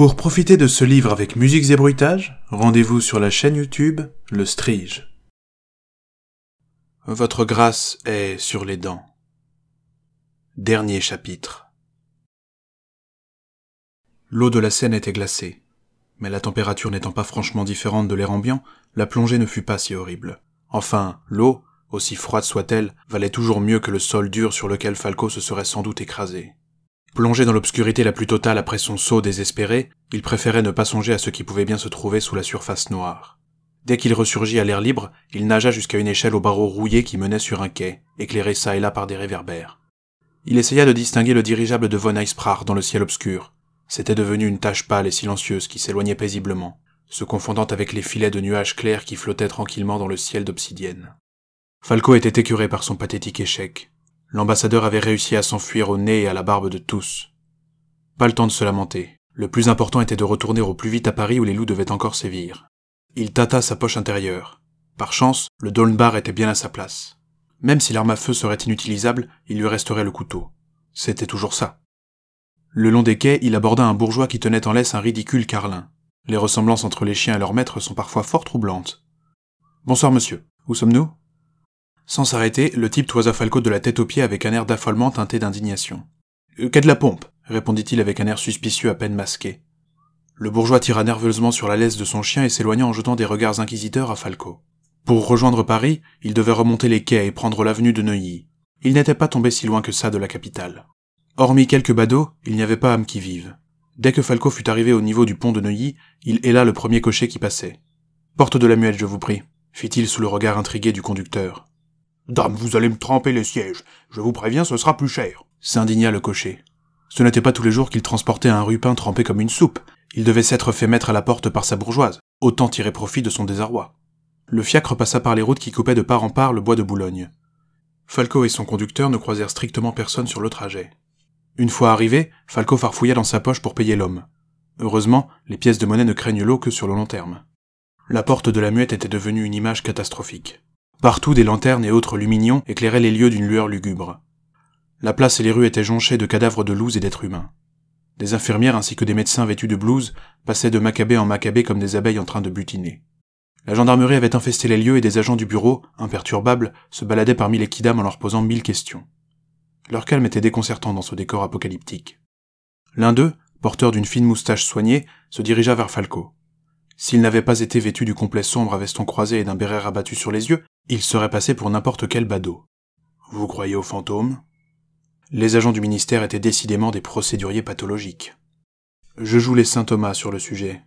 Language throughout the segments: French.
Pour profiter de ce livre avec musiques et bruitages, rendez-vous sur la chaîne YouTube Le Strige. Votre grâce est sur les dents. Dernier chapitre. L'eau de la Seine était glacée, mais la température n'étant pas franchement différente de l'air ambiant, la plongée ne fut pas si horrible. Enfin, l'eau, aussi froide soit-elle, valait toujours mieux que le sol dur sur lequel Falco se serait sans doute écrasé. Plongé dans l'obscurité la plus totale après son saut désespéré, il préférait ne pas songer à ce qui pouvait bien se trouver sous la surface noire. Dès qu'il ressurgit à l'air libre, il nagea jusqu'à une échelle aux barreaux rouillés qui menait sur un quai, éclairé çà et là par des réverbères. Il essaya de distinguer le dirigeable de von Eisprach dans le ciel obscur. C'était devenu une tache pâle et silencieuse qui s'éloignait paisiblement, se confondant avec les filets de nuages clairs qui flottaient tranquillement dans le ciel d'obsidienne. Falco était écœuré par son pathétique échec. L'ambassadeur avait réussi à s'enfuir au nez et à la barbe de tous. Pas le temps de se lamenter. Le plus important était de retourner au plus vite à Paris où les loups devaient encore sévir. Il tâta sa poche intérieure. Par chance, le Dolnbar était bien à sa place. Même si l'arme à feu serait inutilisable, il lui resterait le couteau. C'était toujours ça. Le long des quais, il aborda un bourgeois qui tenait en laisse un ridicule carlin. Les ressemblances entre les chiens et leurs maîtres sont parfois fort troublantes. Bonsoir monsieur. Où sommes-nous? Sans s'arrêter, le type toisa Falco de la tête aux pieds avec un air d'affolement teinté d'indignation. Euh, Qu'a de la pompe? répondit-il avec un air suspicieux à peine masqué. Le bourgeois tira nerveusement sur la laisse de son chien et s'éloigna en jetant des regards inquisiteurs à Falco. Pour rejoindre Paris, il devait remonter les quais et prendre l'avenue de Neuilly. Il n'était pas tombé si loin que ça de la capitale. Hormis quelques badauds, il n'y avait pas âme qui vive. Dès que Falco fut arrivé au niveau du pont de Neuilly, il héla le premier cocher qui passait. Porte de la muette, je vous prie, fit-il sous le regard intrigué du conducteur. Dame, vous allez me tremper les sièges. Je vous préviens, ce sera plus cher. S'indigna le cocher. Ce n'était pas tous les jours qu'il transportait un rupin trempé comme une soupe. Il devait s'être fait mettre à la porte par sa bourgeoise. Autant tirer profit de son désarroi. Le fiacre passa par les routes qui coupaient de part en part le bois de Boulogne. Falco et son conducteur ne croisèrent strictement personne sur le trajet. Une fois arrivé, Falco farfouilla dans sa poche pour payer l'homme. Heureusement, les pièces de monnaie ne craignent l'eau que sur le long terme. La porte de la muette était devenue une image catastrophique. Partout des lanternes et autres luminions éclairaient les lieux d'une lueur lugubre. La place et les rues étaient jonchées de cadavres de loups et d'êtres humains. Des infirmières ainsi que des médecins vêtus de blouse passaient de macabée en macabée comme des abeilles en train de butiner. La gendarmerie avait infesté les lieux et des agents du bureau, imperturbables, se baladaient parmi les kidams en leur posant mille questions. Leur calme était déconcertant dans ce décor apocalyptique. L'un d'eux, porteur d'une fine moustache soignée, se dirigea vers Falco. S'il n'avait pas été vêtu du complet sombre à veston croisé et d'un béret rabattu sur les yeux, il serait passé pour n'importe quel badaud. Vous croyez aux fantômes? Les agents du ministère étaient décidément des procéduriers pathologiques. Je joue les saint Thomas sur le sujet.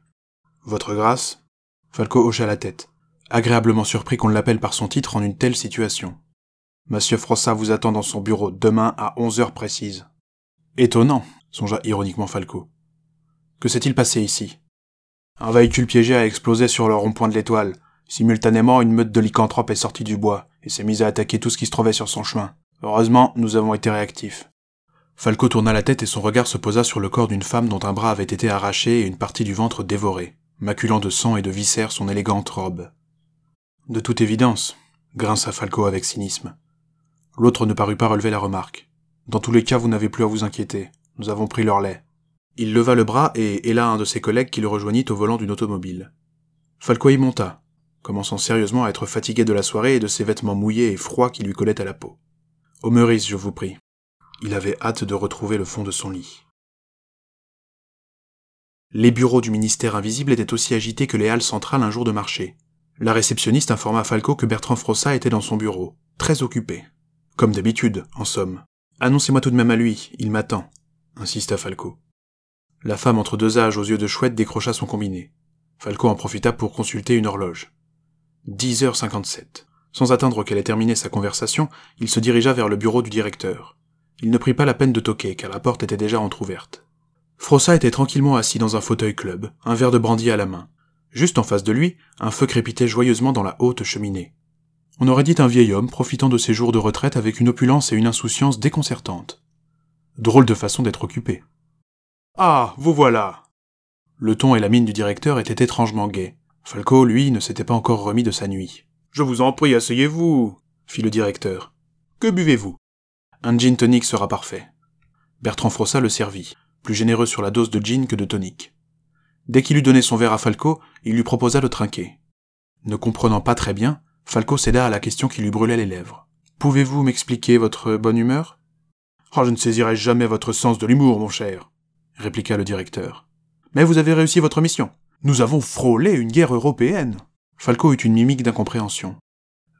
Votre grâce? Falco hocha la tête, agréablement surpris qu'on l'appelle par son titre en une telle situation. Monsieur Frossa vous attend dans son bureau demain à onze heures précises. Étonnant, songea ironiquement Falco. Que s'est-il passé ici? Un véhicule piégé a explosé sur le rond-point de l'étoile. Simultanément, une meute de lycanthropes est sortie du bois et s'est mise à attaquer tout ce qui se trouvait sur son chemin. Heureusement, nous avons été réactifs. Falco tourna la tête et son regard se posa sur le corps d'une femme dont un bras avait été arraché et une partie du ventre dévorée, maculant de sang et de viscères son élégante robe. De toute évidence, grinça Falco avec cynisme. L'autre ne parut pas relever la remarque. Dans tous les cas, vous n'avez plus à vous inquiéter. Nous avons pris leur lait. Il leva le bras et héla un de ses collègues qui le rejoignit au volant d'une automobile. Falco y monta, commençant sérieusement à être fatigué de la soirée et de ses vêtements mouillés et froids qui lui collaient à la peau. Au Meurice, je vous prie. Il avait hâte de retrouver le fond de son lit. Les bureaux du ministère invisible étaient aussi agités que les halles centrales un jour de marché. La réceptionniste informa Falco que Bertrand Frossa était dans son bureau, très occupé. Comme d'habitude, en somme. Annoncez-moi tout de même à lui, il m'attend, insista Falco. La femme entre deux âges aux yeux de chouette décrocha son combiné. Falco en profita pour consulter une horloge. 10h57. Sans attendre qu'elle ait terminé sa conversation, il se dirigea vers le bureau du directeur. Il ne prit pas la peine de toquer, car la porte était déjà entr'ouverte. Frossa était tranquillement assis dans un fauteuil club, un verre de brandy à la main. Juste en face de lui, un feu crépitait joyeusement dans la haute cheminée. On aurait dit un vieil homme profitant de ses jours de retraite avec une opulence et une insouciance déconcertantes. Drôle de façon d'être occupé. Ah, vous voilà. Le ton et la mine du directeur étaient étrangement gais. Falco, lui, ne s'était pas encore remis de sa nuit. Je vous en prie, asseyez-vous, fit le directeur. Que buvez-vous? Un gin tonic sera parfait. Bertrand Frossa le servit, plus généreux sur la dose de gin que de tonic. Dès qu'il eut donné son verre à Falco, il lui proposa de trinquer. Ne comprenant pas très bien, Falco céda à la question qui lui brûlait les lèvres. Pouvez-vous m'expliquer votre bonne humeur? Oh, je ne saisirai jamais votre sens de l'humour, mon cher, répliqua le directeur. Mais vous avez réussi votre mission. Nous avons frôlé une guerre européenne. Falco eut une mimique d'incompréhension.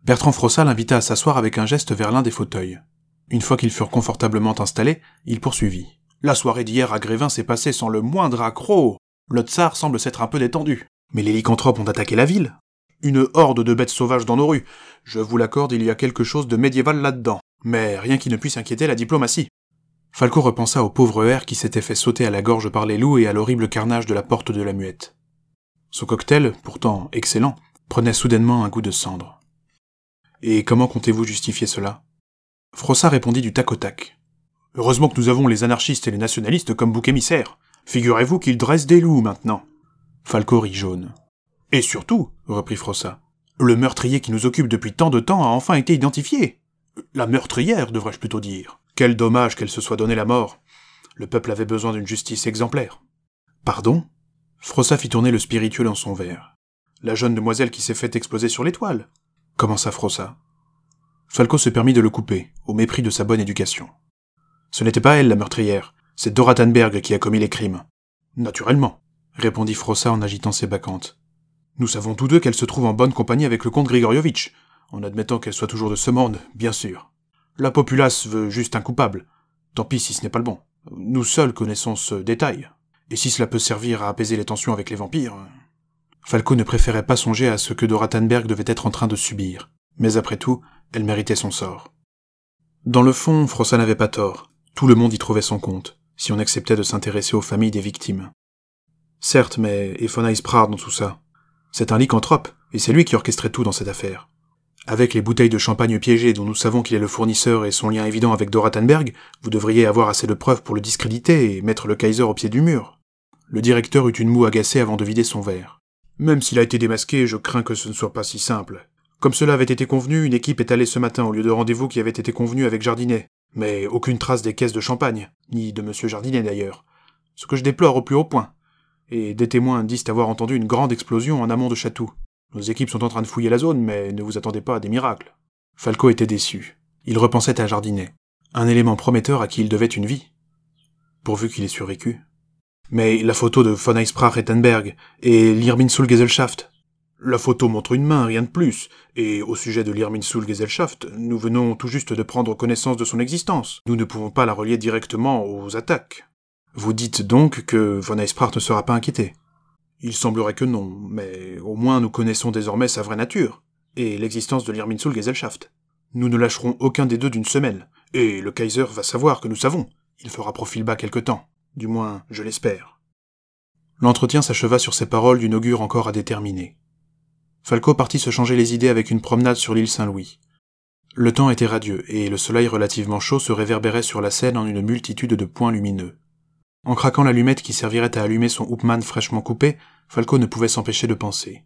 Bertrand Frossa l'invita à s'asseoir avec un geste vers l'un des fauteuils. Une fois qu'ils furent confortablement installés, il poursuivit. La soirée d'hier à Grévin s'est passée sans le moindre accroc. Le tsar semble s'être un peu détendu. Mais les lycanthropes ont attaqué la ville. Une horde de bêtes sauvages dans nos rues. Je vous l'accorde, il y a quelque chose de médiéval là-dedans. Mais rien qui ne puisse inquiéter la diplomatie. Falco repensa au pauvre air qui s'était fait sauter à la gorge par les loups et à l'horrible carnage de la porte de la muette. Son cocktail, pourtant excellent, prenait soudainement un goût de cendre. Et comment comptez-vous justifier cela? Frossa répondit du tac au tac. Heureusement que nous avons les anarchistes et les nationalistes comme bouc émissaires. Figurez-vous qu'ils dressent des loups maintenant. Falco rit jaune. Et surtout, reprit Frossa, le meurtrier qui nous occupe depuis tant de temps a enfin été identifié. La meurtrière, devrais-je plutôt dire. Quel dommage qu'elle se soit donné la mort. Le peuple avait besoin d'une justice exemplaire. Pardon? Frossa fit tourner le spiritueux dans son verre. La jeune demoiselle qui s'est fait exploser sur l'étoile. Commença Frossa. Falco se permit de le couper, au mépris de sa bonne éducation. Ce n'était pas elle la meurtrière, c'est Dora Tannberg qui a commis les crimes. Naturellement, répondit Frossa en agitant ses bacchantes. Nous savons tous deux qu'elle se trouve en bonne compagnie avec le comte Grigorievitch, en admettant qu'elle soit toujours de ce monde, bien sûr. La populace veut juste un coupable. Tant pis si ce n'est pas le bon. Nous seuls connaissons ce détail. Et si cela peut servir à apaiser les tensions avec les vampires. Falco ne préférait pas songer à ce que Dora devait être en train de subir. Mais après tout, elle méritait son sort. Dans le fond, Frossa n'avait pas tort. Tout le monde y trouvait son compte, si on acceptait de s'intéresser aux familles des victimes. Certes, mais et Prard dans tout ça C'est un lycanthrope, et c'est lui qui orchestrait tout dans cette affaire. Avec les bouteilles de champagne piégées dont nous savons qu'il est le fournisseur et son lien évident avec Dora Tannberg, vous devriez avoir assez de preuves pour le discréditer et mettre le Kaiser au pied du mur. Le directeur eut une moue agacée avant de vider son verre. Même s'il a été démasqué, je crains que ce ne soit pas si simple. Comme cela avait été convenu, une équipe est allée ce matin au lieu de rendez-vous qui avait été convenu avec Jardinet. Mais aucune trace des caisses de champagne, ni de M. Jardinet d'ailleurs. Ce que je déplore au plus haut point. Et des témoins disent avoir entendu une grande explosion en amont de Château. Nos équipes sont en train de fouiller la zone, mais ne vous attendez pas à des miracles. Falco était déçu. Il repensait à Jardinet. Un élément prometteur à qui il devait une vie. Pourvu qu'il ait survécu. Mais la photo de von Eisprach Rettenberg et l'Irminsul Gesellschaft, la photo montre une main, rien de plus. Et au sujet de l'Irminsul Gesellschaft, nous venons tout juste de prendre connaissance de son existence. Nous ne pouvons pas la relier directement aux attaques. Vous dites donc que von Eisprach ne sera pas inquiété Il semblerait que non, mais au moins nous connaissons désormais sa vraie nature, et l'existence de l'Irminsul Gesellschaft. Nous ne lâcherons aucun des deux d'une semelle, et le Kaiser va savoir que nous savons. Il fera profil bas quelque temps. Du moins, je l'espère. L'entretien s'acheva sur ces paroles d'une augure encore à déterminer. Falco partit se changer les idées avec une promenade sur l'île Saint-Louis. Le temps était radieux, et le soleil relativement chaud se réverbérait sur la Seine en une multitude de points lumineux. En craquant l'allumette qui servirait à allumer son hoopman fraîchement coupé, Falco ne pouvait s'empêcher de penser.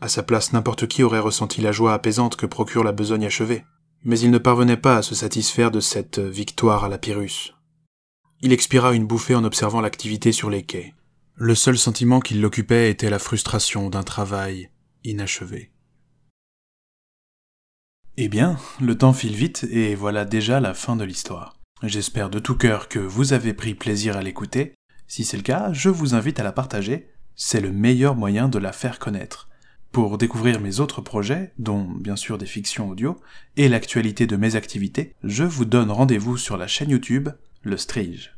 À sa place, n'importe qui aurait ressenti la joie apaisante que procure la besogne achevée. Mais il ne parvenait pas à se satisfaire de cette victoire à la Pyrrhus. Il expira une bouffée en observant l'activité sur les quais. Le seul sentiment qui l'occupait était la frustration d'un travail inachevé. Eh bien, le temps file vite et voilà déjà la fin de l'histoire. J'espère de tout cœur que vous avez pris plaisir à l'écouter. Si c'est le cas, je vous invite à la partager. C'est le meilleur moyen de la faire connaître. Pour découvrir mes autres projets, dont bien sûr des fictions audio, et l'actualité de mes activités, je vous donne rendez-vous sur la chaîne YouTube Le Strige.